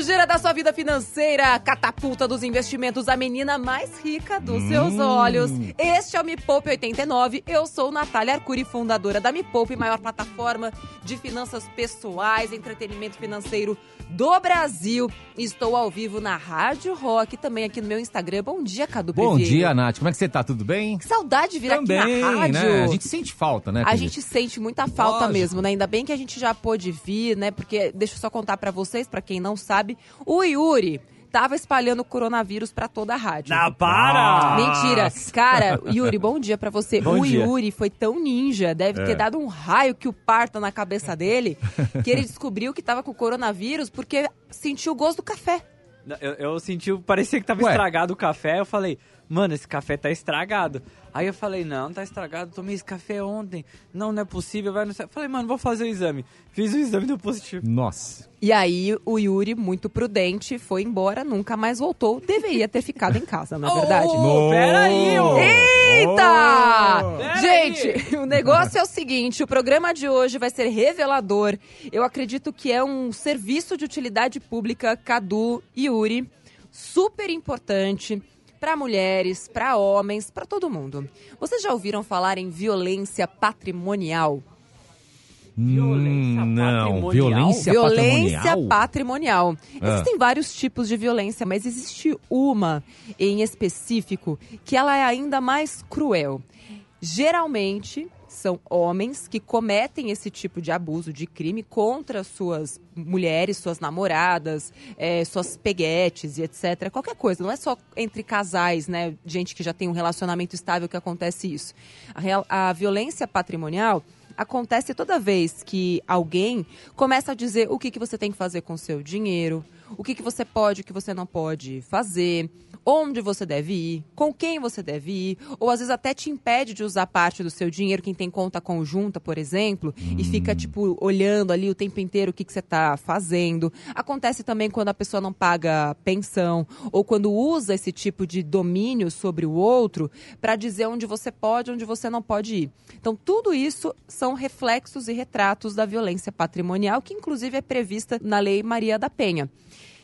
Água Raiz contra a sujeira da sua vida financeira. Catapulta dos investimentos, a menina mais rica dos seus olhos. Este é o Me Poupe 89. Eu sou Natália Arcuri, fundadora da Me Poupe, maior plataforma de finanças pessoais, entretenimento financeiro do Brasil. Estou ao vivo na Rádio Rock, também aqui no meu Instagram. Bom dia, Cadu Bom dia, Nath. Como é que você tá? Tudo bem? Que saudade de vir Também, aqui na rádio. né? A gente sente falta, né? A querido? gente sente muita falta Lógico. mesmo, né? Ainda bem que a gente já pôde vir, né? Porque deixa eu só contar pra vocês, pra quem não sabe, o Yuri tava espalhando o coronavírus pra toda a rádio. Não, para! Mentira. Cara, Yuri, bom dia pra você. Bom o dia. Yuri foi tão ninja, deve ter dado um raio que o parta na cabeça dele, que ele descobriu que tava com coronavírus porque sentiu o gosto do café. Eu, eu senti, parecia que tava Ué. estragado o café. Eu falei, mano, esse café tá estragado. Aí eu falei, não, não tá estragado. Tomei esse café ontem. Não, não é possível. Vai no céu. Falei, mano, vou fazer o exame. Fiz o exame deu positivo. Nossa. E aí o Yuri, muito prudente, foi embora, nunca mais voltou. Deveria ter ficado em casa, na verdade. Ô, peraí, ô! Eita! Oh! Pera Gente, o negócio é o seguinte: o programa de hoje vai ser revelador. Eu acredito que é um serviço de utilidade pública, Cadu e Yuri, super importante para mulheres, para homens, para todo mundo. Vocês já ouviram falar em violência patrimonial? Violência Hum, não, patrimonial? violência, violência patrimonial. patrimonial. Ah. Existem vários tipos de violência, mas existe uma em específico que ela é ainda mais cruel. Geralmente são homens que cometem esse tipo de abuso, de crime contra suas mulheres, suas namoradas, eh, suas peguetes e etc. Qualquer coisa. Não é só entre casais, né? Gente que já tem um relacionamento estável que acontece isso. A, real- a violência patrimonial acontece toda vez que alguém começa a dizer o que, que você tem que fazer com seu dinheiro, o que, que você pode, o que você não pode fazer, onde você deve ir, com quem você deve ir, ou às vezes até te impede de usar parte do seu dinheiro, quem tem conta conjunta, por exemplo, e fica, tipo, olhando ali o tempo inteiro o que, que você está fazendo. Acontece também quando a pessoa não paga pensão, ou quando usa esse tipo de domínio sobre o outro para dizer onde você pode, onde você não pode ir. Então, tudo isso são reflexos e retratos da violência patrimonial, que inclusive é prevista na Lei Maria da Penha.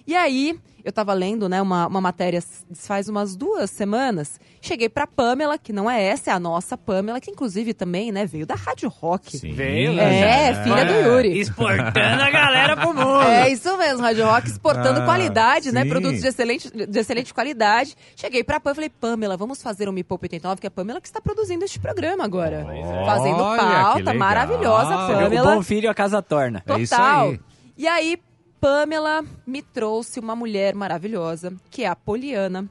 E aí, eu estava lendo né, uma, uma matéria faz umas duas semanas. Cheguei para Pamela, que não é essa, é a nossa Pamela, que inclusive também né, veio da Rádio Rock. Sim. Veio, né? É, filha do Yuri. Exportando a galera pro mundo. É isso mesmo, Rádio Rock exportando Ah, qualidade, né? sim. Produtos de excelente, de excelente qualidade. Cheguei pra Pam e falei, Pamela, vamos fazer um Me Poupa 89, que é a Pamela que está produzindo este programa agora. Fazendo Olha, que pauta, legal. maravilhosa, O Pamela. bom filho a casa torna. É isso Total. aí. E aí, Pamela me trouxe uma mulher maravilhosa, que é a Poliana,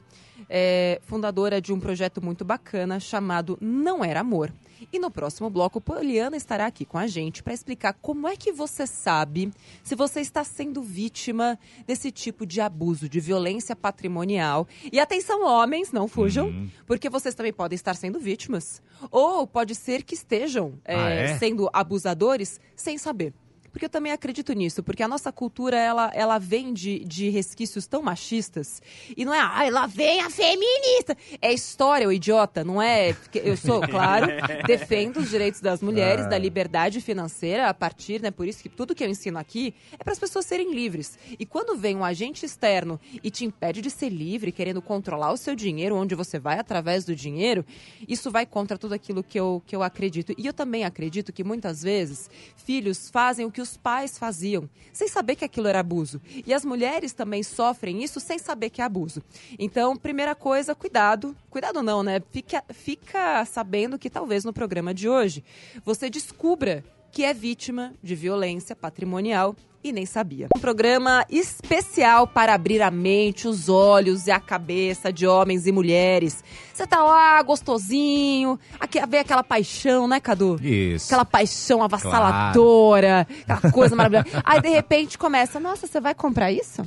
é, fundadora de um projeto muito bacana chamado Não Era Amor. E no próximo bloco, Poliana estará aqui com a gente para explicar como é que você sabe se você está sendo vítima desse tipo de abuso, de violência patrimonial. E atenção, homens, não fujam, Uhum. porque vocês também podem estar sendo vítimas. Ou pode ser que estejam é, Ah, é? sendo abusadores sem saber. Porque eu também acredito nisso, porque a nossa cultura, ela, ela vem de, de resquícios tão machistas. E não é, ai, lá vem a feminista. É história, o idiota, não é... Eu sou, claro, defendo os direitos das mulheres, Ah. da liberdade financeira, a partir, né, por isso que tudo que eu ensino aqui é para as pessoas serem livres. E quando vem um agente externo e te impede de ser livre, querendo controlar o seu dinheiro, onde você vai através do dinheiro, isso vai contra tudo aquilo que eu, que eu acredito. E eu também acredito que muitas vezes filhos fazem o que os pais faziam, sem saber que aquilo era abuso. E as mulheres também sofrem isso sem saber que é abuso. Então, primeira coisa, cuidado. Cuidado não, né? Fica, fica sabendo que talvez no programa de hoje você descubra que é vítima de violência patrimonial e nem sabia. Um programa especial para abrir a mente, os olhos e a cabeça de homens e mulheres. Você tá lá, gostosinho, aqui, vê aquela paixão, né, Cadu? Isso. Aquela paixão avassaladora, aquela coisa maravilhosa. Aí, de repente, começa, nossa, você vai comprar isso?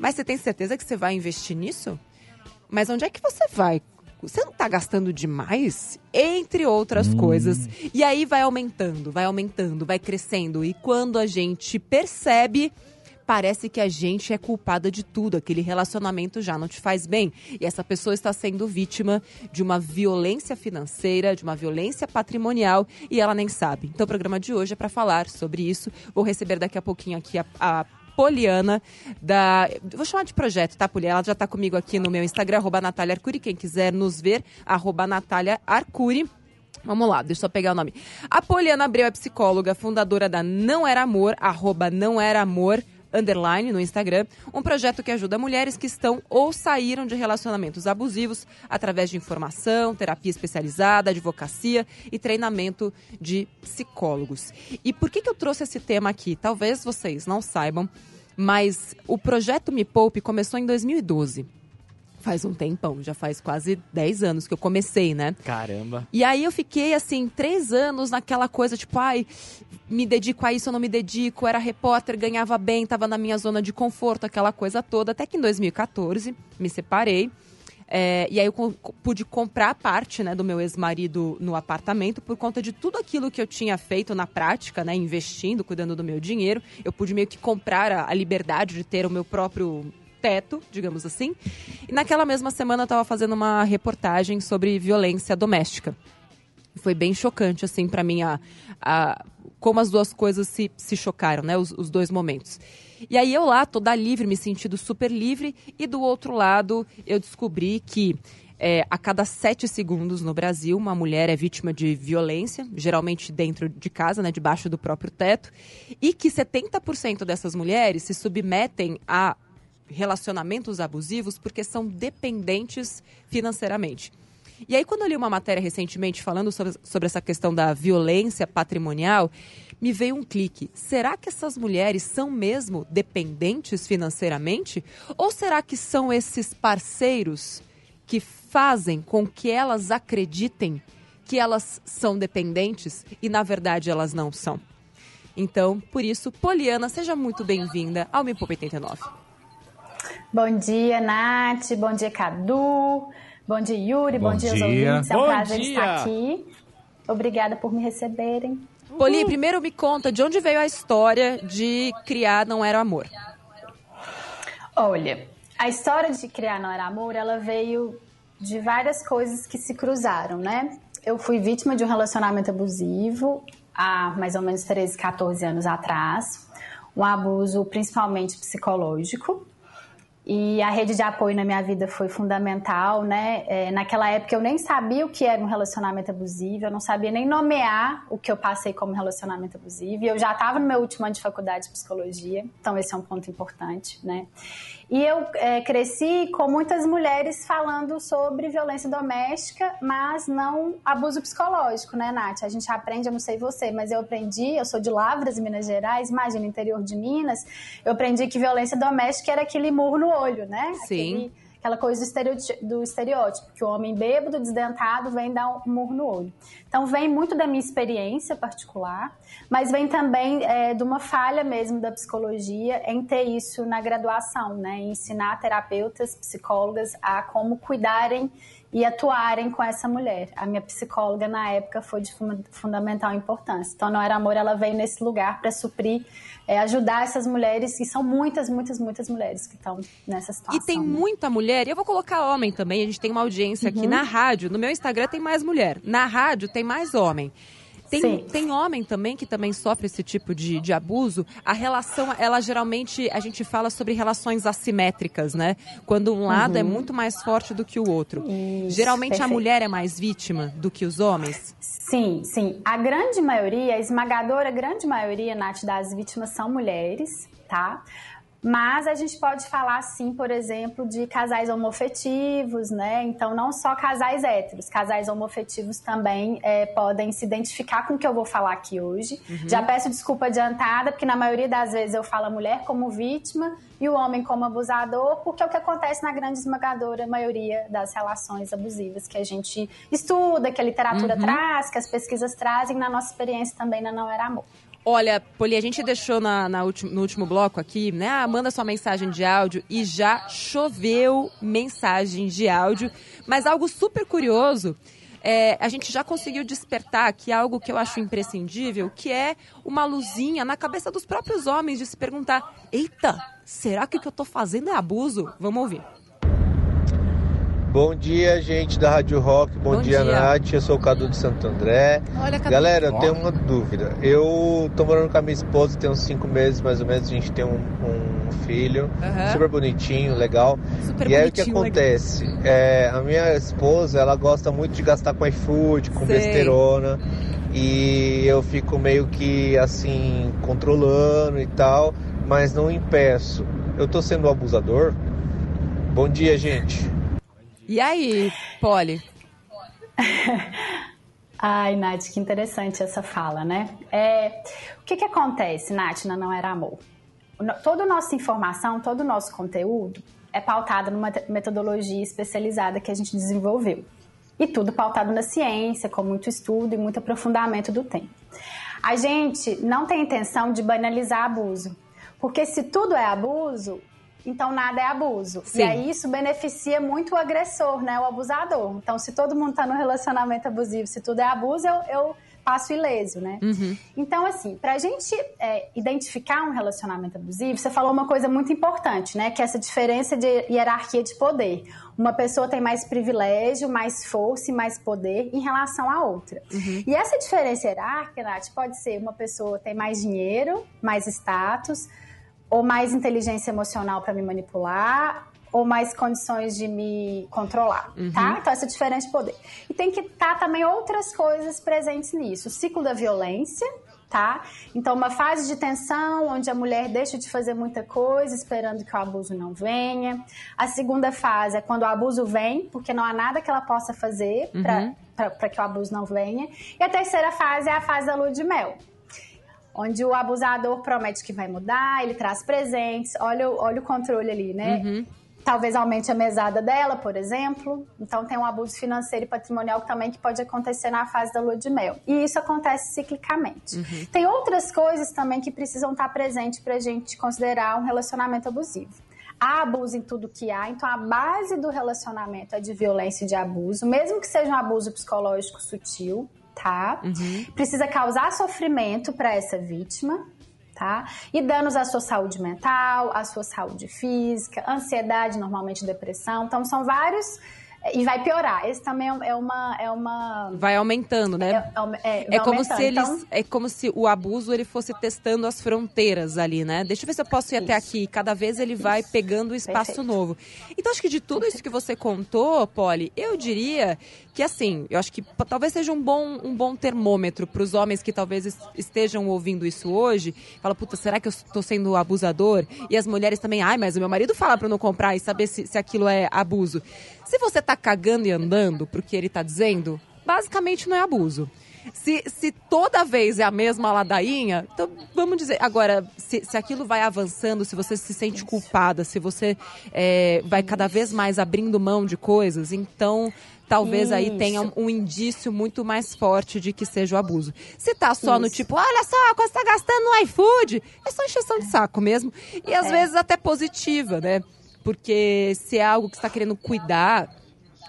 Mas você tem certeza que você vai investir nisso? Mas onde é que você vai? Você não tá gastando demais? Entre outras coisas. E aí vai aumentando, vai aumentando, vai crescendo. E quando a gente percebe, parece que a gente é culpada de tudo, aquele relacionamento já não te faz bem. E essa pessoa está sendo vítima de uma violência financeira, de uma violência patrimonial e ela nem sabe. Então o programa de hoje é para falar sobre isso. Vou receber daqui a pouquinho aqui a, a Poliana, da. Vou chamar de projeto, tá, Poliana? Ela já está comigo aqui no meu Instagram, arroba Natália Arcuri. Quem quiser nos ver, arroba Natália Arcuri. Vamos lá, deixa eu só pegar o nome. A Poliana Abreu é psicóloga, fundadora da Não Era Amor, arroba Não Era Amor, underline no Instagram, um projeto que ajuda mulheres que estão ou saíram de relacionamentos abusivos através de informação, terapia especializada, advocacia e treinamento de psicólogos. E por que, que eu trouxe esse tema aqui? Talvez vocês não saibam, mas o projeto Me Poupe começou em 2012. Faz um tempão, já faz quase 10 anos que eu comecei, né? Caramba. E aí eu fiquei, assim, três anos naquela coisa, tipo, ai, me dedico a isso ou não me dedico. Era repórter, ganhava bem, tava na minha zona de conforto, aquela coisa toda. Até que em 2014 me separei. É, e aí eu pude comprar parte né, do meu ex-marido no apartamento por conta de tudo aquilo que eu tinha feito na prática, né, investindo, cuidando do meu dinheiro. Eu pude meio que comprar a, a liberdade de ter o meu próprio teto, digamos assim. E naquela mesma semana eu estava fazendo uma reportagem sobre violência doméstica. Foi bem chocante, assim, para mim, a, a, como as duas coisas se, se chocaram, né? Os, os dois momentos. E aí eu lá, toda livre, me sentindo super livre, e do outro lado eu descobri que é, a cada sete segundos no Brasil, uma mulher é vítima de violência, geralmente dentro de casa, né, debaixo do próprio teto, e que 70% dessas mulheres se submetem a relacionamentos abusivos porque são dependentes financeiramente. E aí, quando eu li uma matéria recentemente falando sobre, sobre essa questão da violência patrimonial, me veio um clique. Será que essas mulheres são mesmo dependentes financeiramente? Ou será que são esses parceiros que fazem com que elas acreditem que elas são dependentes e, na verdade, elas não são? Então, por isso, Poliana, seja muito bem-vinda ao Me Poupa 89. Bom dia, Nath. Bom dia, Cadu. Bom dia, Yuri. Bom, Bom dia, dia aos ouvintes. É um Bom prazer dia. estar aqui. Obrigada por me receberem. Poli, primeiro me conta de onde veio a história de criar Não Era Amor. Olha, a história de criar Não Era Amor, ela veio de várias coisas que se cruzaram, né? Eu fui vítima de um relacionamento abusivo há mais ou menos 13, 14 anos atrás. Um abuso principalmente psicológico. E a rede de apoio na minha vida foi fundamental, né? É, naquela época eu nem sabia o que era um relacionamento abusivo, eu não sabia nem nomear o que eu passei como relacionamento abusivo. E eu já estava no meu último ano de faculdade de psicologia, então esse é um ponto importante, né? E eu é, cresci com muitas mulheres falando sobre violência doméstica, mas não abuso psicológico, né, Nath? A gente aprende, eu não sei você, mas eu aprendi, eu sou de Lavras, Minas Gerais, imagina, interior de Minas, eu aprendi que violência doméstica era aquele murro no olho, né? Sim. Aquele, aquela coisa do estereótipo, que o homem bêbado, desdentado, vem dar um murro no olho. Então, vem muito da minha experiência particular, mas vem também é, de uma falha mesmo da psicologia em ter isso na graduação, né? Em ensinar terapeutas, psicólogas a como cuidarem e atuarem com essa mulher. A minha psicóloga na época foi de fundamental importância. Então, não era amor, ela veio nesse lugar para suprir, é, ajudar essas mulheres, e são muitas, muitas, muitas mulheres que estão nessa situação. E tem né? muita mulher, e eu vou colocar homem também, a gente tem uma audiência aqui Uhum. na rádio, no meu Instagram tem mais mulher, na rádio tem mais homem. Tem, Sim. tem homem também que também sofre esse tipo de, de abuso. A relação, ela geralmente, a gente fala sobre relações assimétricas, né? Quando um lado é muito mais forte do que o outro. Uhum. Isso, geralmente a perfeito. mulher é mais vítima do que os homens. Sim, sim. A grande maioria, a esmagadora grande maioria, Nath, das vítimas são mulheres, tá? Mas a gente pode falar, sim, por exemplo, de casais homofetivos, né? Então, não só casais héteros, casais homofetivos também é, podem se identificar com o que eu vou falar aqui hoje. Já peço desculpa adiantada, porque na maioria das vezes eu falo a mulher como vítima e o homem como abusador, porque é o que acontece na grande esmagadora maioria das relações abusivas que a gente estuda, que a literatura traz, que as pesquisas trazem, na nossa experiência também na Não Era Amor. Olha, Poli, a gente deixou na, na no último bloco aqui, né? Ah, manda sua mensagem de áudio e já choveu mensagem de áudio. Mas algo super curioso, é, a gente já conseguiu despertar aqui algo que eu acho imprescindível, que é uma luzinha na cabeça dos próprios homens de se perguntar: eita, será que o que eu tô fazendo é abuso? Vamos ouvir. Bom dia, gente da Rádio Rock. Bom, Bom dia, dia. Nath. Eu sou o Cadu de Santo André. Olha, Cadu. Galera, eu tenho uma dúvida. Eu tô morando com a minha esposa tem uns cinco meses mais ou menos. A gente tem um, um filho Aham. super bonitinho, legal. Super e aí o que acontece? É, a minha esposa, ela gosta muito de gastar com iFood, com Sei. besterona. E eu fico meio que assim, controlando e tal, mas não impeço. Eu tô sendo um abusador? Bom dia, gente. E aí, Polly? Ai, Nath, que interessante essa fala, né? É, o que, que acontece, Nath, na Não Era Amor? Toda a nossa informação, todo o nosso conteúdo é pautado numa metodologia especializada que a gente desenvolveu. E tudo pautado na ciência, com muito estudo e muito aprofundamento do tema. A gente não tem intenção de banalizar abuso. Porque se tudo é abuso, então nada é abuso. Sim. E aí isso beneficia muito o agressor, né? O abusador. Então, se todo mundo tá no relacionamento abusivo, se tudo é abuso, eu, eu passo ileso, né? Então, assim, pra gente é, identificar um relacionamento abusivo, você falou uma coisa muito importante, né? Que é essa diferença de hierarquia de poder. Uma pessoa tem mais privilégio, mais força e mais poder em relação à outra. E essa diferença hierárquica, Nath, pode ser uma pessoa tem mais dinheiro, mais status, ou mais inteligência emocional para me manipular, ou mais condições de me controlar, tá? Então, essa diferença de poder. E tem que estar também outras coisas presentes nisso. O ciclo da violência, tá? Então, uma fase de tensão, onde a mulher deixa de fazer muita coisa, esperando que o abuso não venha. A segunda fase é quando o abuso vem, porque não há nada que ela possa fazer para que o abuso não venha. E a terceira fase é a fase da lua de mel, onde o abusador promete que vai mudar, ele traz presentes, olha, o- olha o controle ali, né? Talvez aumente a mesada dela, por exemplo. Então tem um abuso financeiro e patrimonial também que pode acontecer na fase da lua de mel. E isso acontece ciclicamente. Tem outras coisas também que precisam estar presentes para a gente considerar um relacionamento abusivo. Há abuso em tudo que há, então a base do relacionamento é de violência e de abuso, mesmo que seja um abuso psicológico sutil, tá? Precisa causar sofrimento para essa vítima, tá? E danos à sua saúde mental, à sua saúde física, ansiedade, normalmente depressão. Então são vários e vai piorar. Esse também é uma é uma Vai aumentando, né? é, é, É vai como aumentando. se eles, Então, é como se o abuso ele fosse testando as fronteiras ali, né? Deixa eu ver se eu posso ir até Isso. aqui. Cada vez ele vai pegando um espaço Perfeito. novo. Então acho que de tudo isso que você contou, Polly, eu diria que assim, eu acho que talvez seja um bom, um bom termômetro para os homens que talvez es- estejam ouvindo isso hoje. Fala, puta, será que eu estou sendo abusador? E as mulheres também, ai, mas o meu marido fala para não comprar e saber se, se aquilo é abuso. Se você tá cagando e andando porque ele tá dizendo, basicamente não é abuso. Se, se toda vez é a mesma ladainha, então vamos dizer. Agora, se, se aquilo vai avançando, se você se sente culpada, se você é, vai cada vez mais abrindo mão de coisas, então talvez aí Isso. tenha um, um indício muito mais forte de que seja o abuso. Se tá só no Isso. tipo, olha só, quando você tá gastando no iFood, é só encheção de saco mesmo. E às É. vezes até positiva, né? Porque se é algo que você tá querendo cuidar,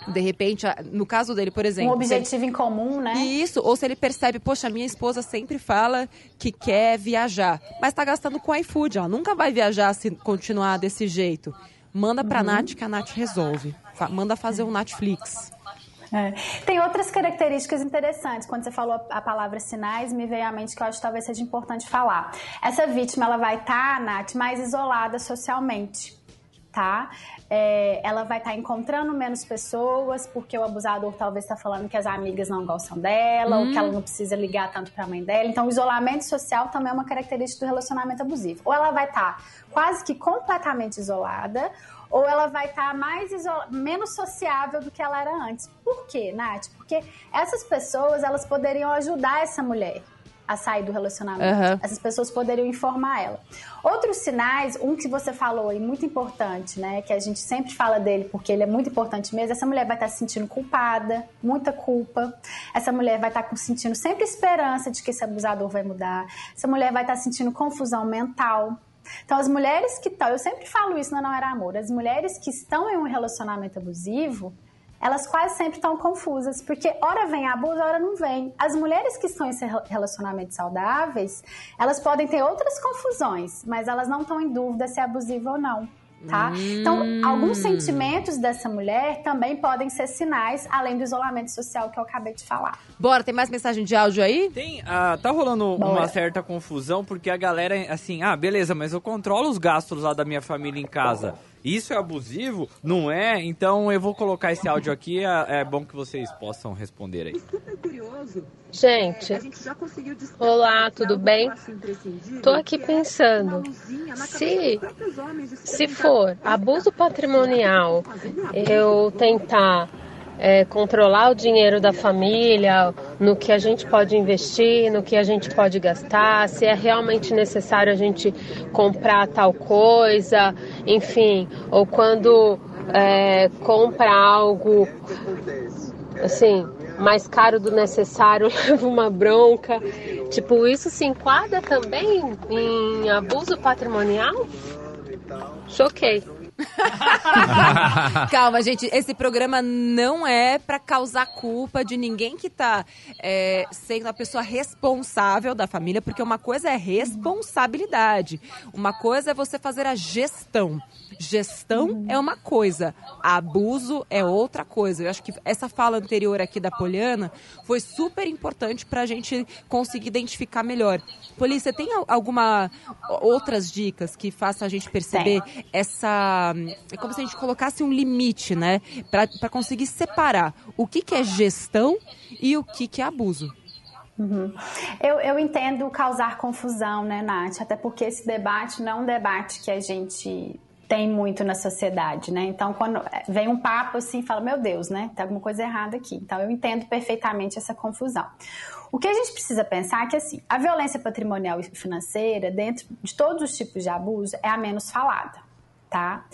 de repente, no caso dele, por um exemplo. ele- objetivo em comum, né? isso, ou se ele percebe, poxa, minha esposa sempre fala que quer viajar, mas tá gastando com iFood, ela nunca vai viajar se continuar desse jeito. Manda pra Nath que a Nath resolve. Manda fazer um Netflix. É. Tem outras características interessantes. Quando você falou a palavra sinais, me veio à mente que eu acho que talvez seja importante falar. Essa vítima, ela vai estar, Nath, mais isolada socialmente, tá? É, ela vai estar encontrando menos pessoas, porque o abusador talvez está falando que as amigas não gostam dela, ou que ela não precisa ligar tanto para a mãe dela. Então, o isolamento social também é uma característica do relacionamento abusivo. Ou ela vai estar quase que completamente isolada, ou ela vai estar mais iso- menos sociável do que ela era antes. Por quê, Nath? Porque essas pessoas, elas poderiam ajudar essa mulher a sair do relacionamento. Aham. Essas pessoas poderiam informar ela. Outros sinais, um que você falou aí, muito importante, né? Que a gente sempre fala dele, porque ele é muito importante mesmo. Essa mulher vai estar se sentindo culpada, muita culpa. Essa mulher vai estar com- sentindo sempre esperança de que esse abusador vai mudar. Essa mulher vai estar sentindo confusão mental. Então, as mulheres que estão, eu sempre falo isso na Não Era Amor, as mulheres que estão em um relacionamento abusivo, elas quase sempre estão confusas, porque hora vem abuso, hora não vem. As mulheres que estão em relacionamentos saudáveis, elas podem ter outras confusões, mas elas não estão em dúvida se é abusivo ou não tá? Então, alguns Hum. sentimentos dessa mulher também podem ser sinais, além do isolamento social que eu acabei de falar. Bora, tem mais mensagem de áudio aí? Tem, ah, tá rolando Bora. uma certa confusão, porque a galera, assim, ah, beleza, mas eu controlo os gastos lá da minha família em casa. Isso é abusivo? Não é? Então eu vou colocar esse áudio aqui, é, é bom que vocês possam responder aí. Gente, olá, tudo bem? Tô aqui pensando, se, se for abuso patrimonial, eu tentar é, controlar o dinheiro da família, no que a gente pode investir, no que a gente pode gastar, se é realmente necessário a gente comprar tal coisa, enfim, ou quando é, compra algo assim, mais caro do necessário, leva uma bronca. Tipo, isso se enquadra também em abuso patrimonial? Choquei. Calma, gente, esse programa não é pra causar culpa de ninguém que tá é, sendo a pessoa responsável da família, porque uma coisa é responsabilidade, uma coisa é você fazer a gestão. Gestão é uma coisa, abuso é outra coisa. Eu acho que essa fala anterior aqui da Poliana foi super importante pra gente conseguir identificar melhor. Polícia, tem al- alguma outras dicas que façam a gente perceber essa. É como se a gente colocasse um limite, né? Pra conseguir separar o que, que é gestão e o que, que é abuso. Eu, eu entendo causar confusão, né, Nath? Até porque esse debate não é um debate que a gente tem muito na sociedade, né? Então, quando é, vem um papo assim, fala, meu Deus, né? Tem alguma coisa errada aqui. Então, eu entendo perfeitamente essa confusão. O que a gente precisa pensar é que, assim, a violência patrimonial e financeira, dentro de todos os tipos de abuso, é a menos falada, tá?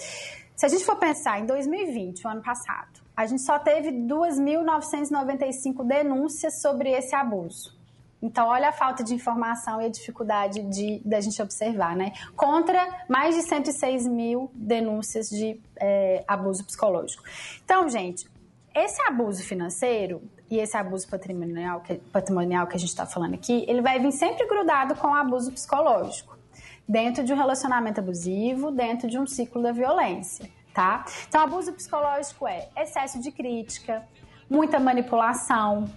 Se a gente for pensar em 2020, o ano passado, a gente só teve 2.995 denúncias sobre esse abuso. Então, olha a falta de informação e a dificuldade de da gente observar, né? Contra mais de 106 mil denúncias de é, abuso psicológico. Então, gente, esse abuso financeiro e esse abuso patrimonial que, patrimonial que a gente está falando aqui, ele vai vir sempre grudado com o abuso psicológico. Dentro de um relacionamento abusivo, dentro de um ciclo da violência, tá? Então, abuso psicológico é excesso de crítica, muita manipulação,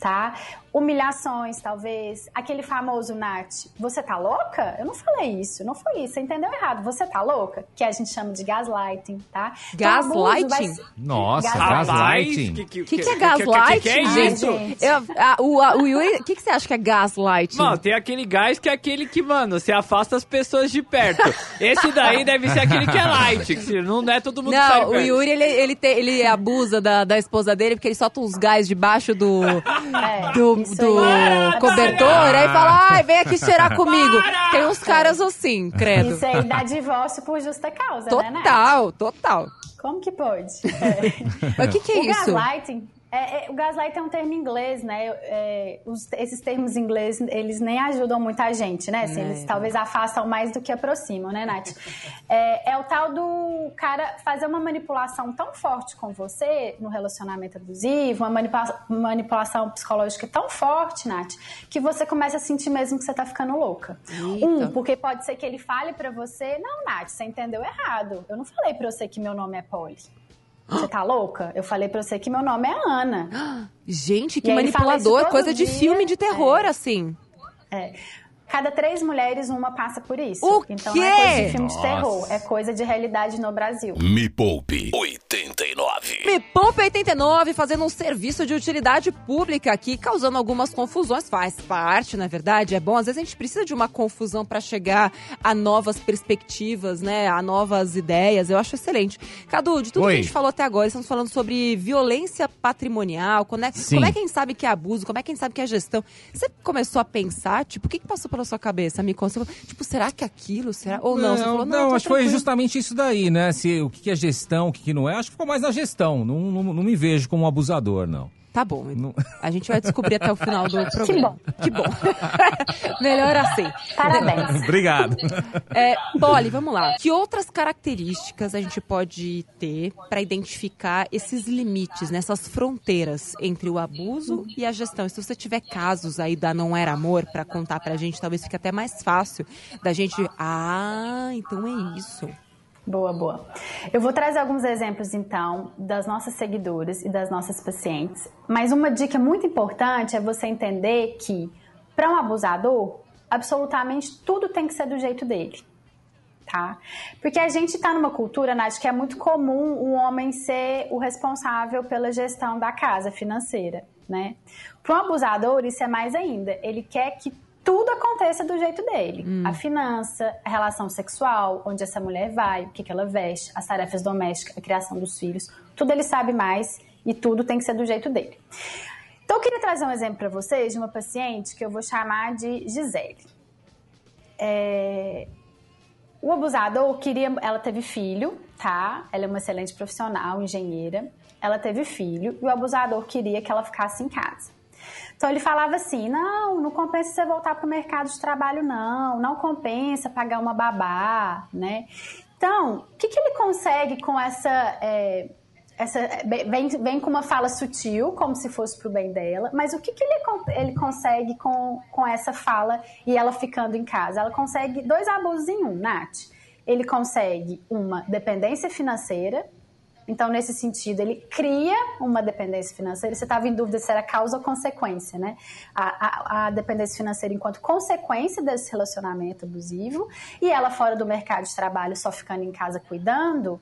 tá? Humilhações, talvez. Aquele famoso Nath, você tá louca? Eu não falei isso, não foi isso. Você entendeu errado. Você tá louca? Que a gente chama de gaslighting, tá? Então, Gaslighting? ser- Nossa, Gaslighting. gaslighting. O que, que é gaslight, que é gente? isso? gente? Eu- a- o, que, que você acha que é gaslight? Mano, tem aquele gás que é aquele que, mano, você afasta as pessoas de perto. Esse daí deve ser aquele que é light, que não é todo mundo que sai Não, o. Yuri, ele, ele, te- ele abusa da, da esposa dele porque ele solta uns gás debaixo do, É, do, isso do aí. cobertor, aí fala, ai, vem aqui cheirar comigo. Tem uns caras assim, credo. Isso aí dá divórcio por justa causa, né, Nath? Total, total. Como que pode? É. Mas o que, que é o isso? gaslighting, é, é, o gaslighting é um termo inglês, né? É, os- esses termos inglês, eles nem ajudam muita gente, né? Assim, eles É. talvez afastam mais do que aproximam, né, Nath? É, é o tal do cara fazer uma manipulação tão forte com você no relacionamento abusivo, uma manipula- manipulação psicológica tão forte, Nath, que você começa a sentir mesmo que você tá ficando louca. Eita. Um, porque pode ser que ele fale pra você, não, Nath, você entendeu errado. Eu não falei pra você que meu nome é Polly. Você tá louca? Eu falei pra você que meu nome é Ana. Gente, que manipulador, coisa de dia. filme de terror, assim. É. Cada três mulheres, uma passa por isso. O então quê? não é coisa de filme de Nossa. terror, é coisa de realidade no Brasil. Me Poupe 89. Me Poupa 89 fazendo um serviço de utilidade pública aqui, causando algumas confusões. Faz parte, na verdade, é bom. Às vezes a gente precisa de uma confusão para chegar a novas perspectivas, né? A novas ideias. Eu acho excelente. Cadu, de tudo Oi. que a gente falou até agora, estamos falando sobre violência patrimonial, como é, como é que a gente sabe que é abuso, como é que a gente sabe que é gestão. Você começou a pensar, tipo, o que, que passou pela sua cabeça? Me falou, tipo, será que aquilo? Será? Ou não? Você falou, não, tá acho que foi justamente isso daí, né? Se, o que é gestão, o que que não é. Acho que ficou mais na gestão. Não, não, não me vejo como um abusador, não. Tá bom. Não- A gente vai descobrir até o final do programa. bom. Que bom. Melhor assim. Parabéns. Obrigado. É, Polly, vamos lá. Que outras características a gente pode ter para identificar esses limites, nessas fronteiras entre o abuso e a gestão? E se você tiver casos aí da Não Era Amor para contar pra gente, talvez fique até mais fácil da gente. Ah, então é isso. Boa, boa. Eu vou trazer alguns exemplos, então, das nossas seguidoras e das nossas pacientes. Mas uma dica muito importante é você entender que, para um abusador, absolutamente tudo tem que ser do jeito dele. Tá? Porque a gente está numa cultura, Nath, que é muito comum o homem ser o responsável pela gestão da casa financeira, né? Para um abusador, isso é mais ainda. Ele quer que tudo aconteça do jeito dele. A finança, a relação sexual, onde essa mulher vai, o que, que ela veste, as tarefas domésticas, a criação dos filhos, tudo ele sabe mais e tudo tem que ser do jeito dele. Então, eu queria trazer um exemplo para vocês de uma paciente que eu vou chamar de Gisele. É, o abusador queria. Ela teve filho, tá? Ela é uma excelente profissional, engenheira. Ela teve filho e o abusador queria que ela ficasse em casa. Então ele falava assim: não, não compensa você voltar para o mercado de trabalho, não. Não compensa pagar uma babá, né? Então, o que, que ele consegue com essa. é, essa vem, vem com uma fala sutil, como se fosse pro bem dela, mas o que, que ele, ele consegue com, com essa fala e ela ficando em casa? Ela consegue dois abusos em um, Nath. Ele consegue uma dependência financeira, então, nesse sentido, ele cria uma dependência financeira. Você estava em dúvida se era causa ou consequência, né? A, a- a dependência financeira enquanto consequência desse relacionamento abusivo e ela fora do mercado de trabalho, só ficando em casa cuidando,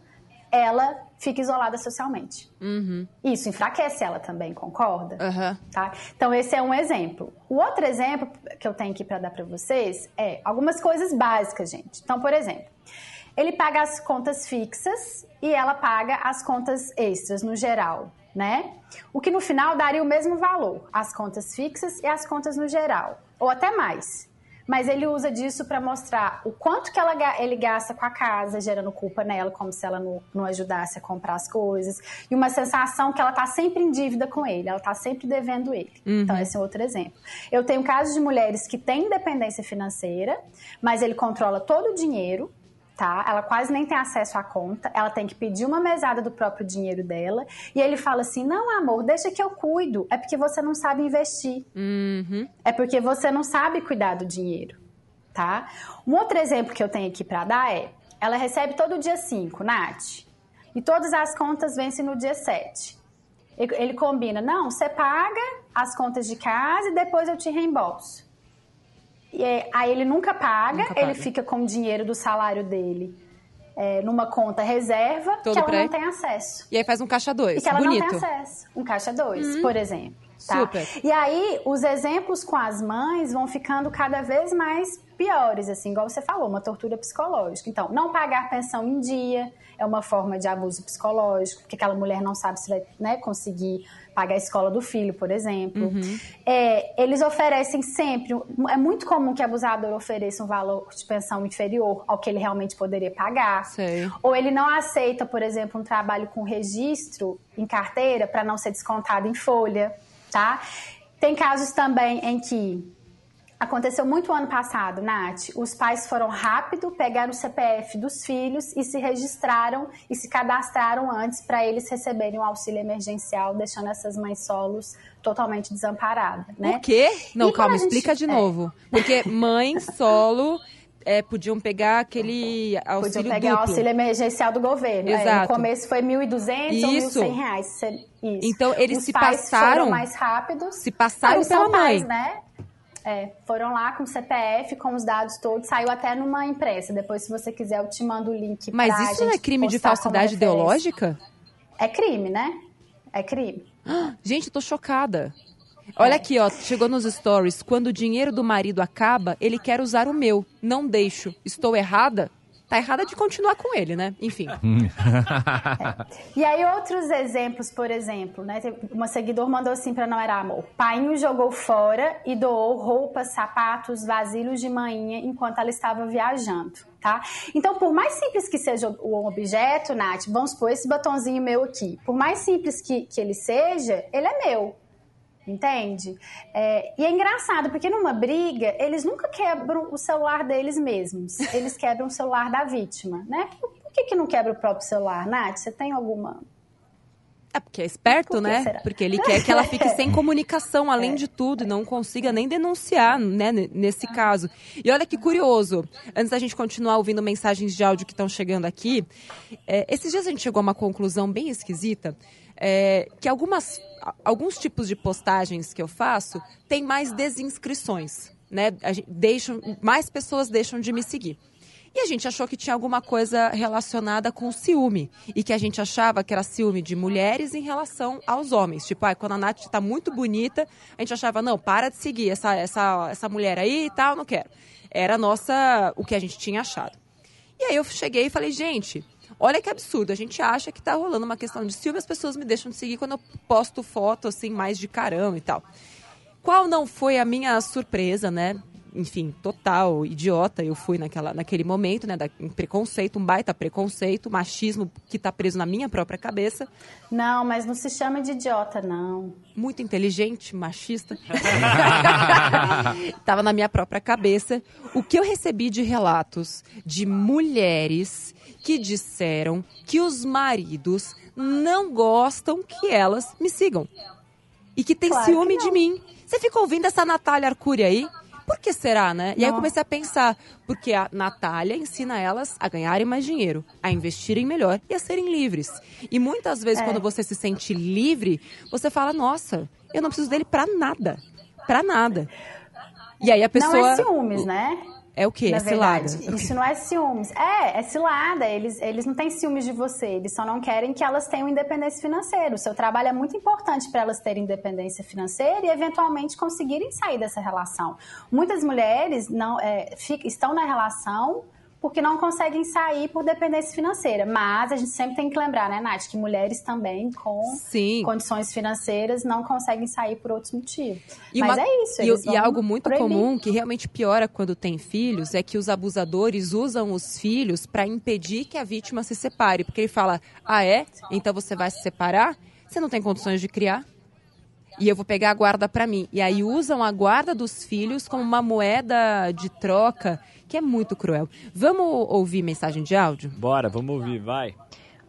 ela fica isolada socialmente. Isso enfraquece ela também, concorda? Aham. Tá? Então, esse é um exemplo. O outro exemplo que eu tenho aqui para dar para vocês é algumas coisas básicas, gente. Então, por exemplo, ele paga as contas fixas e ela paga as contas extras no geral, né? O que no final daria o mesmo valor, as contas fixas e as contas no geral, ou até mais. Mas ele usa disso para mostrar o quanto que ela, ele gasta com a casa, gerando culpa nela, como se ela não, não ajudasse a comprar as coisas. E uma sensação que ela tá sempre em dívida com ele, ela tá sempre devendo ele. Então, esse é outro exemplo. Eu tenho casos de mulheres que têm independência financeira, mas ele controla todo o dinheiro, tá? Ela quase nem tem acesso à conta, ela tem que pedir uma mesada do próprio dinheiro dela, e ele fala assim: "Não, amor, deixa que eu cuido. É porque você não sabe investir. É porque você não sabe cuidar do dinheiro, tá? Um outro exemplo que eu tenho aqui para dar é: ela recebe todo dia 5, Nath, e todas as contas vencem no dia 7. Ele ele combina, não, você paga as contas de casa e depois eu te reembolso. E é- aí ele nunca paga, Nunca paga. ele fica com o dinheiro do salário dele é, numa conta reserva Todo que ela não tem acesso. E aí faz um caixa dois. E que ela Bonito. não tem acesso. Um caixa 2, por exemplo. tá? Super. E aí, os exemplos com as mães vão ficando cada vez mais piores, assim, igual você falou, uma tortura psicológica. Então, não pagar pensão em dia é uma forma de abuso psicológico, porque aquela mulher não sabe se vai né, conseguir pagar a escola do filho, por exemplo. Uhum. É, eles oferecem sempre, é muito comum que o abusador ofereça um valor de pensão inferior ao que ele realmente poderia pagar. Sei. Ou ele não aceita, por exemplo, um trabalho com registro em carteira para não ser descontado em folha, tá? Tem casos também em que aconteceu muito ano passado, Nath. Os pais foram rápido, pegaram o CPF dos filhos e se registraram e se cadastraram antes para eles receberem o auxílio emergencial, deixando essas mães solos totalmente desamparadas, né? O quê? Não, E calma, gente- explica de é. novo. Porque mãe solo é, podiam pegar aquele Podiam auxílio pegar o duplo. auxílio emergencial do governo. É, Exato. no começo foi 1.200 ou Isso. 1.100 reais. Isso. Então, eles Os se pais passaram- foram mais rápidos. Se passaram pela são pais, mãe. né? É, foram lá com o CPF, com os dados todos, saiu até numa imprensa. Depois, se você quiser, eu te mando o link Mas pra isso não é gente crime de falsidade ideológica? É crime, né? É crime. Gente, eu tô chocada. Olha aqui, ó, chegou nos stories. Quando o dinheiro do marido acaba, ele quer usar o meu. Não deixo. Estou errada? Tá errada de continuar com ele, né? Enfim. E aí, outros exemplos, por exemplo, né? Uma seguidora mandou assim pra Não Era Amor. Painho jogou fora e doou roupas, sapatos, vasilhos de manhinha enquanto ela estava viajando, tá? Então, por mais simples que seja o objeto, Nath, vamos supor esse batonzinho meu aqui. Por mais simples que, que ele seja, ele é meu. Entende? É, e é engraçado, porque numa briga, eles nunca quebram o celular deles mesmos. Eles quebram o celular da vítima, né? Por, por que, que não quebra o próprio celular, Nath? Você tem alguma É porque é esperto, Por né? será? Porque ele quer que ela fique sem comunicação, além de tudo, e não consiga nem denunciar, né, nesse caso. E olha que curioso, antes da gente continuar ouvindo mensagens de áudio que estão chegando aqui, é, esses dias a gente chegou a uma conclusão bem esquisita, é, que algumas, alguns tipos de postagens que eu faço têm mais desinscrições, né? Gente, deixam, mais pessoas deixam de me seguir. E a gente achou que tinha alguma coisa relacionada com ciúme. E que a gente achava que era ciúme de mulheres em relação aos homens. Tipo, ah, quando a Nath tá muito bonita, a gente achava, não, para de seguir essa, essa, essa mulher aí e tal, não quero. Era nossa, o que a gente tinha achado. E aí eu cheguei e falei, gente, olha que absurdo. A gente acha que tá rolando uma questão de ciúme, as pessoas me deixam de seguir quando eu posto foto, assim, mais de carão e tal. Qual não foi a minha surpresa, né? Enfim, total idiota eu fui naquela, naquele momento, né? Da, um preconceito, um baita preconceito, machismo que tá preso na minha própria cabeça. Não, mas não se chama de idiota, não. Muito inteligente, machista. Tava na minha própria cabeça. O que eu recebi de relatos de mulheres que disseram que os maridos não gostam que elas me sigam. E que tem Claro que ciúme não. de mim. Você fica ouvindo essa Natália Arcuri aí? Por que será, né? E aí eu comecei a pensar, porque a Natália ensina elas a ganharem mais dinheiro, a investirem melhor e a serem livres. E muitas vezes, É. quando você se sente livre, você fala, nossa, eu não preciso dele pra nada. Pra nada. E aí a pessoa. Não é ciúmes, né? É o quê? Na É cilada. verdade, isso não é ciúmes. É, é cilada. Eles, eles não têm ciúmes de você. Eles só não querem que elas tenham independência financeira. O seu trabalho é muito importante para elas terem independência financeira e, eventualmente, conseguirem sair dessa relação. Muitas mulheres não é, fi- estão na relação porque não conseguem sair por dependência financeira. Mas a gente sempre tem que lembrar, né, Nath, que mulheres também com Sim. condições financeiras não conseguem sair por outros motivos. E Mas uma- é isso. E, e algo muito proibir. comum que realmente piora quando tem filhos é que os abusadores usam os filhos para impedir que a vítima se separe. Porque ele fala: ah, é? Então você vai se separar? Você não tem condições de criar? E eu vou pegar a guarda para mim. E aí usam a guarda dos filhos como uma moeda de troca, que é muito cruel. Vamos ouvir mensagem de áudio? Bora, vamos ouvir, vai.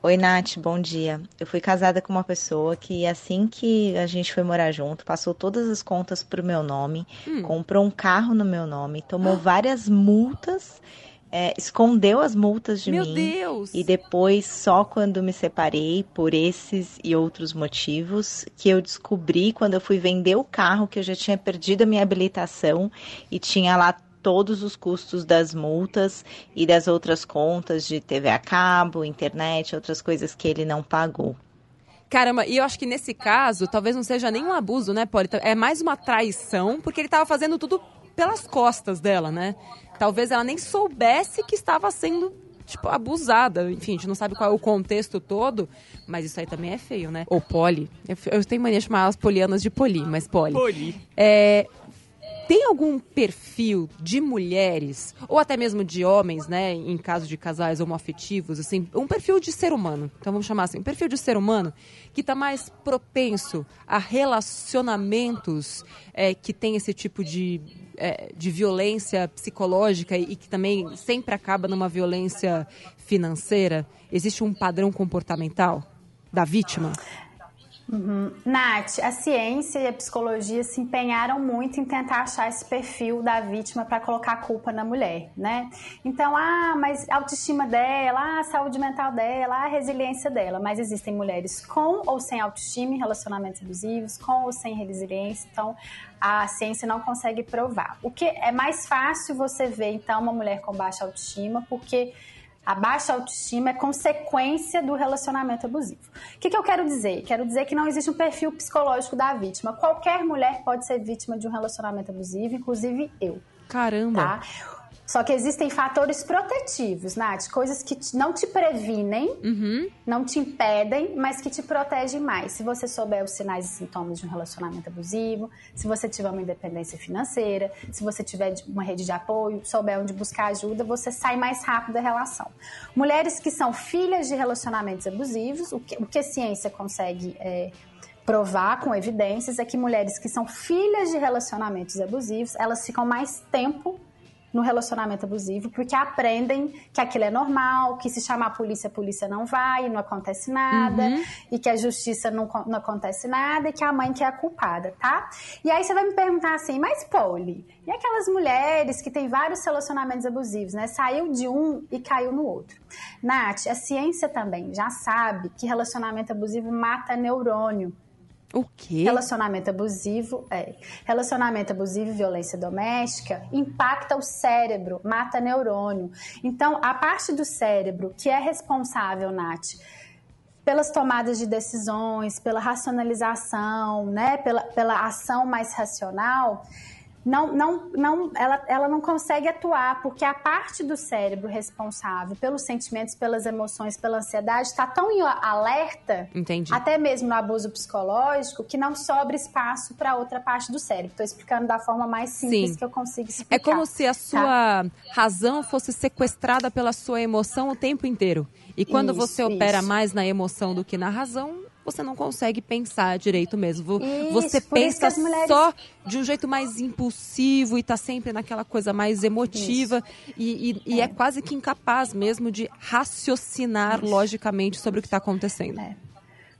Oi, Nath, bom dia. Eu fui casada com uma pessoa que, assim que a gente foi morar junto, passou todas as contas pro meu nome, comprou um carro no meu nome, tomou várias multas, é, escondeu as multas de Meu mim. Deus! E depois, só quando me separei, por esses e outros motivos, que eu descobri quando eu fui vender o carro que eu já tinha perdido a minha habilitação e tinha lá todos os custos das multas e das outras contas de TV a cabo, internet, outras coisas que ele não pagou. Caramba, e eu acho que nesse caso, talvez não seja nem um abuso, né, Poli? É mais uma traição, porque ele estava fazendo tudo pelas costas dela, né? Talvez ela nem soubesse que estava sendo, tipo, abusada. Enfim, a gente não sabe qual é o contexto todo, mas isso aí também é feio, né? Ou Poli. Eu, eu tenho mania de chamar as polianas de Poli, mas Poli. Poli. É, tem algum perfil de mulheres, ou até mesmo de homens, né, em caso de casais homoafetivos, assim, um perfil de ser humano, então vamos chamar assim, um perfil de ser humano que está mais propenso a relacionamentos é, que tem esse tipo de, é, de violência psicológica e, e que também sempre acaba numa violência financeira? Existe um padrão comportamental da vítima? Nath, a ciência e a psicologia se empenharam muito em tentar achar esse perfil da vítima para colocar a culpa na mulher, né? Então, ah, mas a autoestima dela, ah, a saúde mental dela, ah, a resiliência dela. Mas existem mulheres com ou sem autoestima em relacionamentos abusivos, com ou sem resiliência. Então, a ciência não consegue provar. O que é mais fácil você ver, então, uma mulher com baixa autoestima, porque a baixa autoestima é consequência do relacionamento abusivo. O que, que eu quero dizer? Quero dizer que não existe um perfil psicológico da vítima. Qualquer mulher pode ser vítima de um relacionamento abusivo, inclusive eu Caramba! tá? Só que existem fatores protetivos, Nath, coisas que não te previnem, uhum. não te impedem, mas que te protegem mais. Se você souber os sinais e sintomas de um relacionamento abusivo, se você tiver uma independência financeira, se você tiver uma rede de apoio, souber onde buscar ajuda, você sai mais rápido da relação. Mulheres que são filhas de relacionamentos abusivos, o que, o que a ciência consegue é, provar com evidências é que mulheres que são filhas de relacionamentos abusivos, elas ficam mais tempo no relacionamento abusivo, porque aprendem que aquilo é normal, que se chamar a polícia, a polícia não vai, não acontece nada, Uhum. e que a justiça não, não acontece nada, e que a mãe que é a culpada, tá? E aí você vai me perguntar assim, mas Poli, e aquelas mulheres que têm vários relacionamentos abusivos, né? Saiu de um e caiu no outro. Nath, a ciência também já sabe que relacionamento abusivo mata neurônio. O quê? Relacionamento abusivo, é. Relacionamento abusivo e violência doméstica impacta o cérebro, mata neurônio. Então, a parte do cérebro que é responsável, Nath, pelas tomadas de decisões, pela racionalização, né, pela, pela ação mais racional, não, não, não, ela, ela não consegue atuar, porque a parte do cérebro responsável pelos sentimentos, pelas emoções, pela ansiedade, está tão em alerta Entendi. até mesmo no abuso psicológico, que não sobra espaço para outra parte do cérebro. Estou explicando da forma mais simples Sim. que eu consigo explicar. É como se a tá? sua razão fosse sequestrada pela sua emoção o tempo inteiro. E quando Isso, você opera isso. mais na emoção do que na razão, você não consegue pensar direito mesmo. Isso, você pensa mulheres- só de um jeito mais impulsivo e tá sempre naquela coisa mais emotiva e, e- e é. quase que incapaz mesmo de raciocinar logicamente sobre o que está acontecendo. É.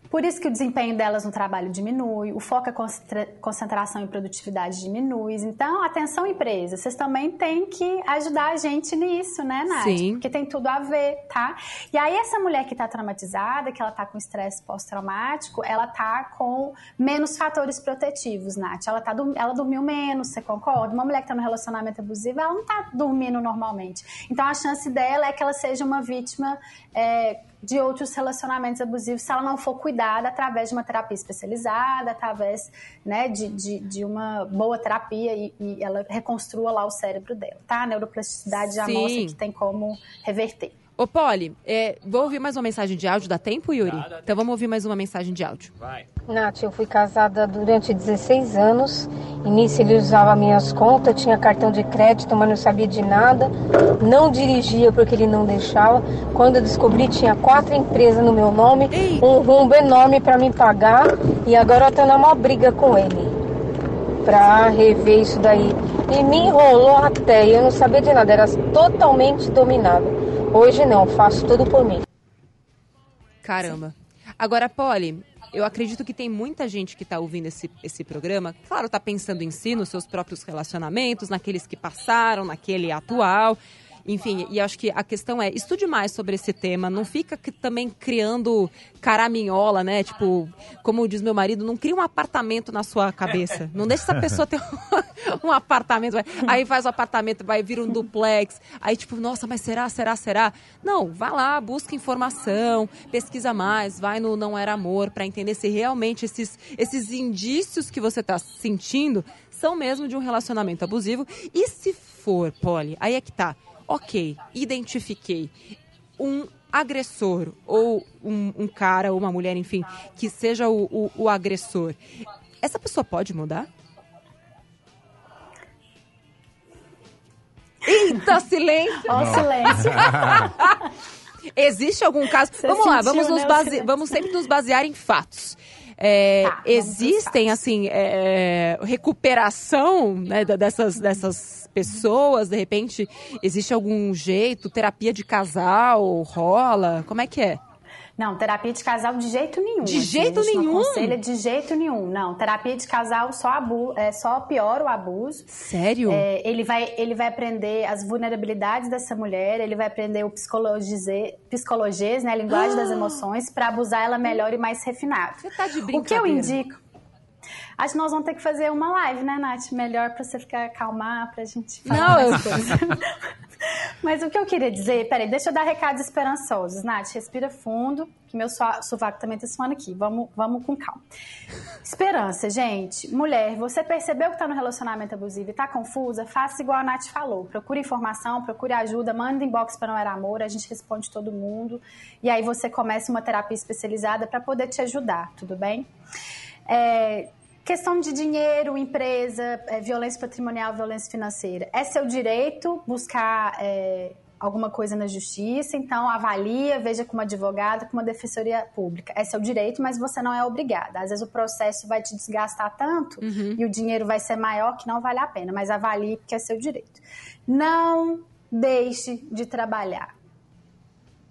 Por isso que o desempenho delas no trabalho diminui, o foco, a concentra- concentração e produtividade diminui. Então, atenção empresa, vocês também têm que ajudar a gente nisso, né, Nath? Sim. Porque tem tudo a ver, tá? E aí, essa mulher que tá traumatizada, que ela tá com estresse pós-traumático, ela tá com menos fatores protetivos, Nath. Ela, tá, ela dormiu menos, você concorda? Uma mulher que tá no relacionamento abusivo, ela não tá dormindo normalmente. Então, a chance dela é que ela seja uma vítima é, de outros relacionamentos abusivos se ela não for cuidada através de uma terapia especializada, através né, de, de, de uma boa terapia e, e ela reconstrua lá o cérebro dela, tá? A neuroplasticidade já Sim. mostra que tem como reverter. Ô, Polly, é, vou ouvir mais uma mensagem de áudio. Dá tempo, Yuri? Dá, dá então vamos ouvir mais uma mensagem de áudio. Vai. Nath, eu fui casada durante 16 anos. Início ele usava minhas contas, tinha cartão de crédito, mas não sabia de nada. Não dirigia porque ele não deixava. Quando eu descobri, tinha quatro empresas no meu nome, Ei. um rumbo enorme para me pagar. E agora eu tô numa briga com ele pra rever isso daí. E me enrolou até, e eu não sabia de nada, era totalmente dominado. Hoje não, faço tudo por mim. Caramba. Agora, Polly, eu acredito que tem muita gente que está ouvindo esse, esse programa, claro, está pensando em si, nos seus próprios relacionamentos, naqueles que passaram, naquele atual. Enfim, e acho que a questão é, estude mais sobre esse tema, não fica que- também criando caraminhola, né? Tipo, como diz meu marido, não cria um apartamento na sua cabeça. Não deixa essa pessoa ter um, um apartamento. vai- Aí faz o apartamento, vai vir um duplex. Aí, tipo, nossa, mas será, será, será? Não, vai lá, busca informação, pesquisa mais, vai no Não Era Amor para entender se realmente esses, esses indícios que você está sentindo são mesmo de um relacionamento abusivo. E se for, Polly, aí é que tá. Ok, identifiquei um agressor ou um, um cara ou uma mulher, enfim, que seja o, o, o agressor. Essa pessoa pode mudar? Eita, silêncio! Ó, o silêncio. Existe algum caso? Você vamos lá, vamos, nos né, base... vamos sempre nos basear em fatos. É, Tá, existem, assim, é, recuperação né, dessas, dessas pessoas? De repente, existe algum jeito? Terapia de casal rola? Como é que é? Não, terapia de casal de jeito nenhum. De assim, jeito nenhum? Não aconselha de jeito nenhum. Não, terapia de casal só, abu é, só piora o abuso. Sério? É, ele, vai, ele vai aprender as vulnerabilidades dessa mulher, ele vai aprender o psicologês, né, a linguagem das emoções, para abusar ela melhor e mais refinado. Você tá de O que eu brincadeira. indico? Acho que nós vamos ter que fazer uma live, né, Nath? Melhor para você ficar acalmar, pra gente falar Não, mais eu- coisas. Mas o que eu queria dizer, peraí, deixa eu dar recados esperançosos. Nath, respira fundo, que meu sovaco também tá suando aqui. Vamos, vamos com calma. Esperança, gente. Mulher, você percebeu que tá no relacionamento abusivo e tá confusa? Faça igual a Nath falou. Procure informação, procure ajuda, manda inbox para Não Era Amor, a gente responde todo mundo. E aí você começa uma terapia especializada para poder te ajudar, tudo bem? É, questão de dinheiro, empresa, é, violência patrimonial, violência financeira. É seu direito buscar é, alguma coisa na justiça, então avalia, veja com uma advogada, com uma defensoria pública. É seu direito, mas você não é obrigada. Às vezes o processo vai te desgastar tanto e o dinheiro vai ser maior que não vale a pena, mas avalie porque é seu direito. Não deixe de trabalhar.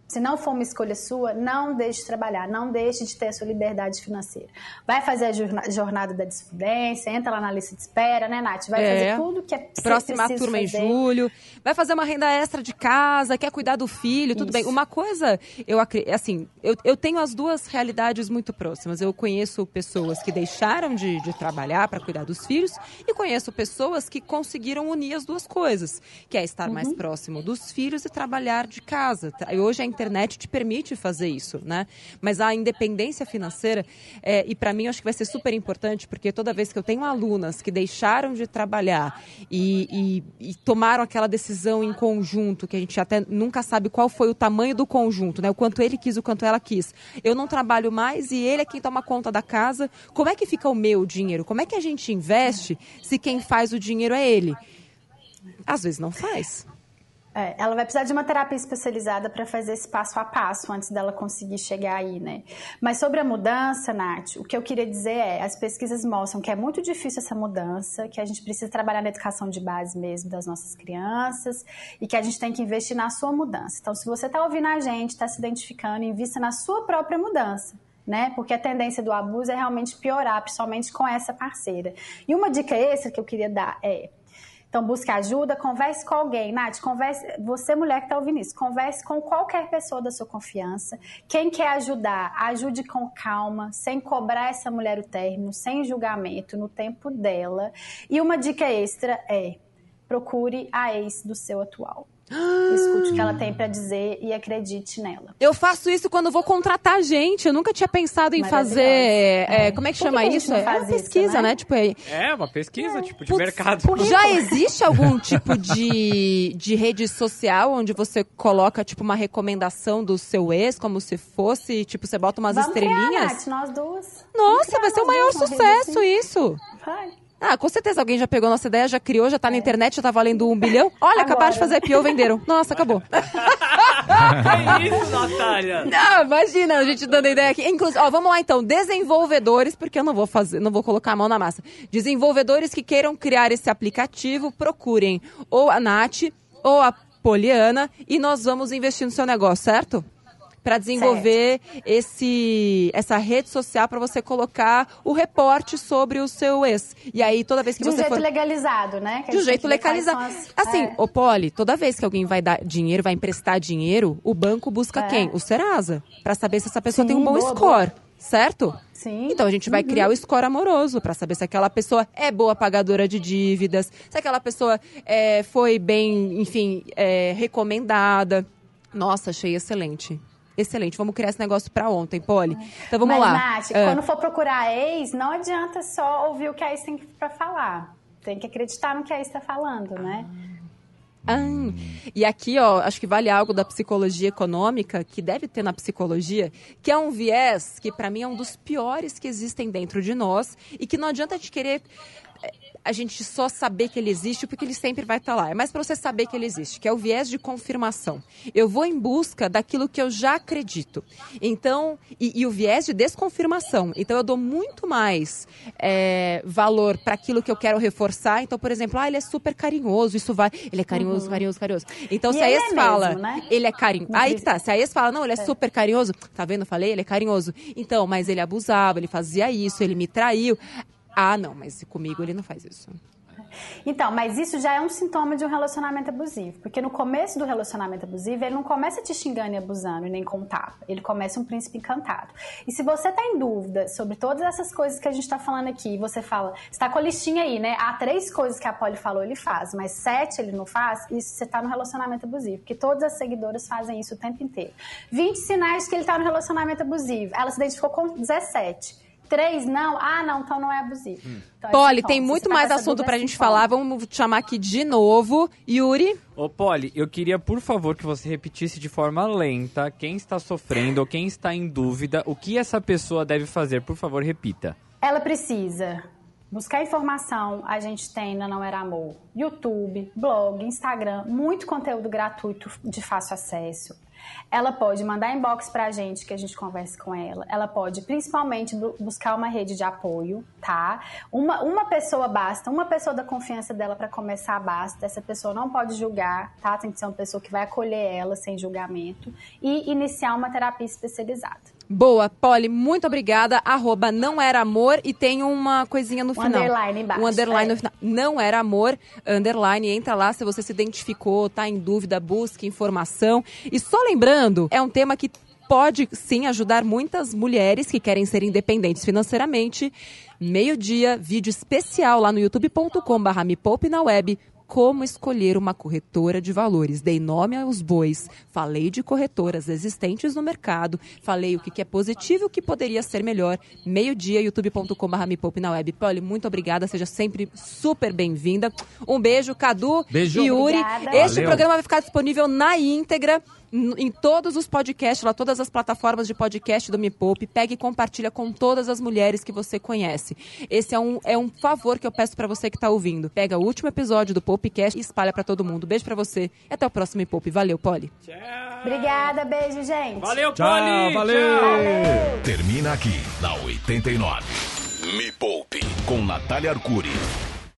Se não for uma escolha sua, não deixe de trabalhar, não deixe de ter a sua liberdade financeira. Vai fazer a jorna- jornada da desfudência, entra lá na lista de espera, né, Nath? Vai É. fazer tudo que é Próxima turma em fazer. julho. Vai fazer uma renda extra de casa, quer cuidar do filho, tudo bem. Isso. Uma coisa, eu assim, eu, eu tenho as duas realidades muito próximas. Eu conheço pessoas que deixaram de, de trabalhar para cuidar dos filhos e conheço pessoas que conseguiram unir as duas coisas, que é estar Uhum. mais próximo dos filhos e trabalhar de casa. E hoje a internet te permite fazer isso, né? Mas a independência financeira, é, e para mim acho que vai ser super importante, porque toda vez que eu tenho alunas que deixaram de trabalhar e, e- e tomaram aquela decisão em conjunto, que a gente até nunca sabe qual foi o tamanho do conjunto, né? O quanto ele quis, o quanto ela quis. Eu não trabalho mais e ele é quem toma conta da casa. Como é que fica o meu dinheiro? Como é que a gente investe se quem faz o dinheiro é ele? Às vezes não faz. É, ela vai precisar de uma terapia especializada para fazer esse passo a passo antes dela conseguir chegar aí, né? Mas sobre a mudança, Nath, o que eu queria dizer é, as pesquisas mostram que é muito difícil essa mudança, que a gente precisa trabalhar na educação de base mesmo das nossas crianças e que a gente tem que investir na sua mudança. Então, se você está ouvindo a gente, está se identificando, invista na sua própria mudança. Né? Porque a tendência do abuso é realmente piorar, principalmente com essa parceira. E uma dica extra que eu queria dar é: então, busque ajuda, converse com alguém. Nath, converse, você mulher que está ouvindo isso, converse com qualquer pessoa da sua confiança. Quem quer ajudar, ajude com calma, sem cobrar essa mulher o término, sem julgamento, no tempo dela. E uma dica extra é, procure a ex do seu atual. Escute o que ela tem para dizer e acredite nela. Eu faço isso quando vou contratar gente. Eu nunca tinha pensado em fazer. é, É. como é que chama que isso? É uma faz isso, pesquisa, né? né? Tipo, é, É, uma pesquisa, tipo, de Putz, mercado. Já existe algum tipo de, de rede social onde você coloca, tipo, uma recomendação do seu ex, como se fosse, tipo, você bota umas Vamos criar, estrelinhas? Nath, nós duas. Nossa, vai criar ser o maior sucesso assim. isso. Vai. Ah, com certeza alguém já pegou nossa ideia, já criou, já tá na internet, já tá valendo um bilhão. Olha, acabaram de Agora. fazer IPO, venderam. Nossa, acabou. Que isso, Natália? Não, imagina a gente dando ideia aqui. Inclusive, ó, vamos lá então. Desenvolvedores, porque eu não vou fazer, não vou colocar a mão na massa. Desenvolvedores que queiram criar esse aplicativo, procurem ou a Nath ou a Poliana e nós vamos investir no seu negócio, certo? Para desenvolver esse essa rede social para você colocar o reporte sobre o seu ex. E aí toda vez que De um você jeito for legalizado, né? Que de um jeito legalizado. as- Assim, é. ô Poli, toda vez que alguém vai dar dinheiro, vai emprestar dinheiro, o banco busca É. quem? O Serasa. Pra saber se essa pessoa Sim, tem um bom boa, score, certo? Sim. Então a gente vai criar o score amoroso pra saber se aquela pessoa é boa pagadora de dívidas, se aquela pessoa é, foi bem, enfim, é, recomendada. Nossa, achei excelente. Excelente. Vamos criar esse negócio pra ontem, Poli. Então vamos Mas, lá. Nath, Ah. quando for procurar ex, não adianta só ouvir o que a ex tem pra falar. Tem que acreditar no que a ex tá falando, né? Ah, e aqui, ó, acho que vale algo da psicologia econômica, que deve ter na psicologia, que é um viés que para mim é um dos piores que existem dentro de nós e que não adianta a gente querer a gente só saber que ele existe, porque ele sempre vai estar lá. É mais para você saber que ele existe, que é o viés de confirmação. Eu vou em busca daquilo que eu já acredito. Então, e, e o viés de desconfirmação. Então, eu dou muito mais eh, valor para aquilo que eu quero reforçar. Então, por exemplo, ah, ele é super carinhoso, isso vai. Ele é carinhoso, carinhoso, carinhoso. Então, E se a ex é fala, mesmo, né? ele é carinhoso. Aí que tá, se a ex fala, não, ele é, super carinhoso, tá vendo? Eu falei, ele é carinhoso. Então, mas ele abusava, ele fazia isso, ele me traiu. Ah, não, mas comigo ele não faz isso. Então, mas isso já é um sintoma de um relacionamento abusivo. Porque no começo do relacionamento abusivo, ele não começa te xingando e abusando e nem com tapa. Ele começa um príncipe encantado. E se você tá em dúvida sobre todas essas coisas que a gente tá falando aqui, você fala, você tá com a listinha aí, né? Há três coisas que a Polly falou, ele faz, mas sete ele não faz, isso você tá no relacionamento abusivo. Porque todas as seguidoras fazem isso o tempo inteiro. 20 sinais que ele tá no relacionamento abusivo. Ela se identificou com 17. Três não? Ah, não, então não é abusivo. Hum. Então, Polly, sintoma. tem muito tá mais assunto pra gente falar. Vamos chamar aqui de novo. Yuri. Ô, Polly, eu queria, por favor, que você repetisse de forma lenta quem está sofrendo ou quem está em dúvida, o que essa pessoa deve fazer. Por favor, repita. Ela precisa buscar informação. A gente tem na Não Era Amor, YouTube, blog, Instagram, muito conteúdo gratuito de fácil acesso. Ela pode mandar inbox pra gente que a gente converse com ela. Ela pode principalmente bu- buscar uma rede de apoio, tá? Uma, uma pessoa basta, uma pessoa da confiança dela para começar basta. Essa pessoa não pode julgar, tá? Tem que ser uma pessoa que vai acolher ela sem julgamento e iniciar uma terapia especializada. Boa, Polly, muito obrigada. Arroba não era amor e tem uma coisinha no Um final. underline embaixo, Um underline é. no final. Não era amor, underline. Entra lá se você se identificou, tá em dúvida, busque informação. E só lembrando, é um tema que pode sim ajudar muitas mulheres que querem ser independentes financeiramente. Meio-dia, vídeo especial lá no youtube.com/barra me poupe na web. Como escolher uma corretora de valores. Dei nome aos bois. Falei de corretoras existentes no mercado. Falei o que é positivo e o que poderia ser melhor. Meio-dia, youtube.com.br me poupe na web. Polly, muito obrigada. Seja sempre super bem-vinda. Um beijo, Cadu Beijo. e Yuri. Obrigada. Este Valeu. programa vai ficar disponível na íntegra em todos os podcasts, lá todas as plataformas de podcast do Me Poupe. Pegue e compartilha com todas as mulheres que você conhece. Esse é um, é um favor que eu peço pra você que tá ouvindo. Pega o último episódio do Popecast e espalha pra todo mundo. Beijo pra você e até o próximo Me Poupe. Valeu, Polly. Obrigada, beijo, gente. Valeu, Tchau, Polly! valeu. Termina aqui na 89. Me Poupe com Natália Arcuri.